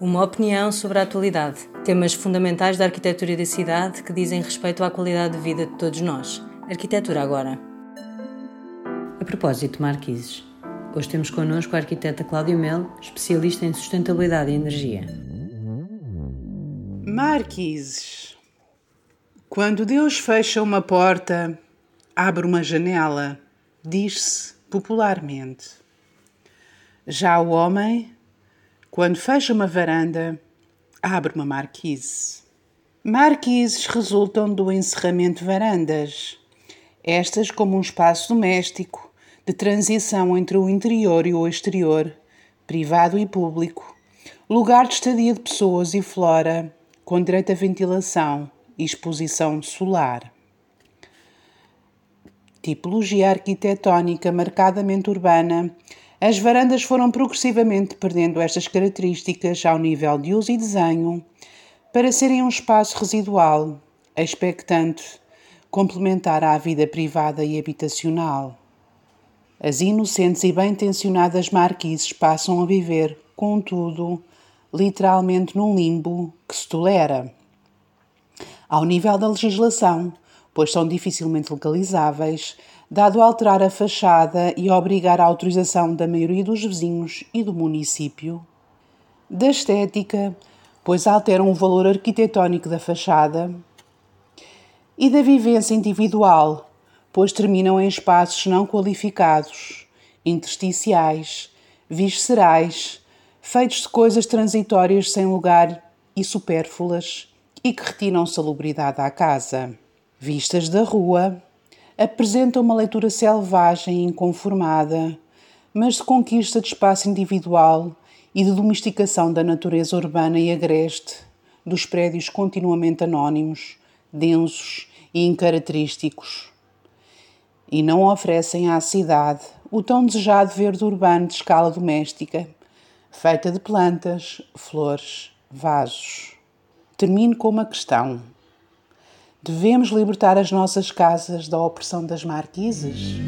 Uma opinião sobre a atualidade. Temas fundamentais da arquitetura e da cidade que dizem respeito à qualidade de vida de todos nós. Arquitetura agora. A propósito, Marquises. Hoje temos connosco a arquiteta Cláudia Melo, especialista em sustentabilidade e energia. Marquises. Quando Deus fecha uma porta, abre uma janela, diz-se popularmente. Já o homem quando fecha uma varanda, abre uma marquise. Marquises resultam do encerramento de varandas. Estas como um espaço doméstico de transição entre o interior e o exterior, privado e público, lugar de estadia de pessoas e flora, com direito a ventilação e exposição solar. Tipologia arquitetónica marcadamente urbana as varandas foram progressivamente perdendo estas características ao nível de uso e desenho para serem um espaço residual, expectante, complementar à vida privada e habitacional. As inocentes e bem-intencionadas marquises passam a viver, contudo, literalmente num limbo que se tolera. Ao nível da legislação, pois são dificilmente localizáveis, dado alterar a fachada e obrigar a autorização da maioria dos vizinhos e do município. Da estética, pois alteram o valor arquitetónico da fachada. E da vivência individual, pois terminam em espaços não qualificados, intersticiais, viscerais, feitos de coisas transitórias sem lugar e supérfluas e que retiram salubridade à casa. Vistas da rua, apresenta uma leitura selvagem e inconformada, mas de conquista de espaço individual e de domesticação da natureza urbana e agreste, dos prédios continuamente anónimos, densos e incaracterísticos. E não oferecem à cidade o tão desejado verde urbano de escala doméstica, feita de plantas, flores, vasos. Termino com uma questão. Devemos libertar as nossas casas da opressão das marquises?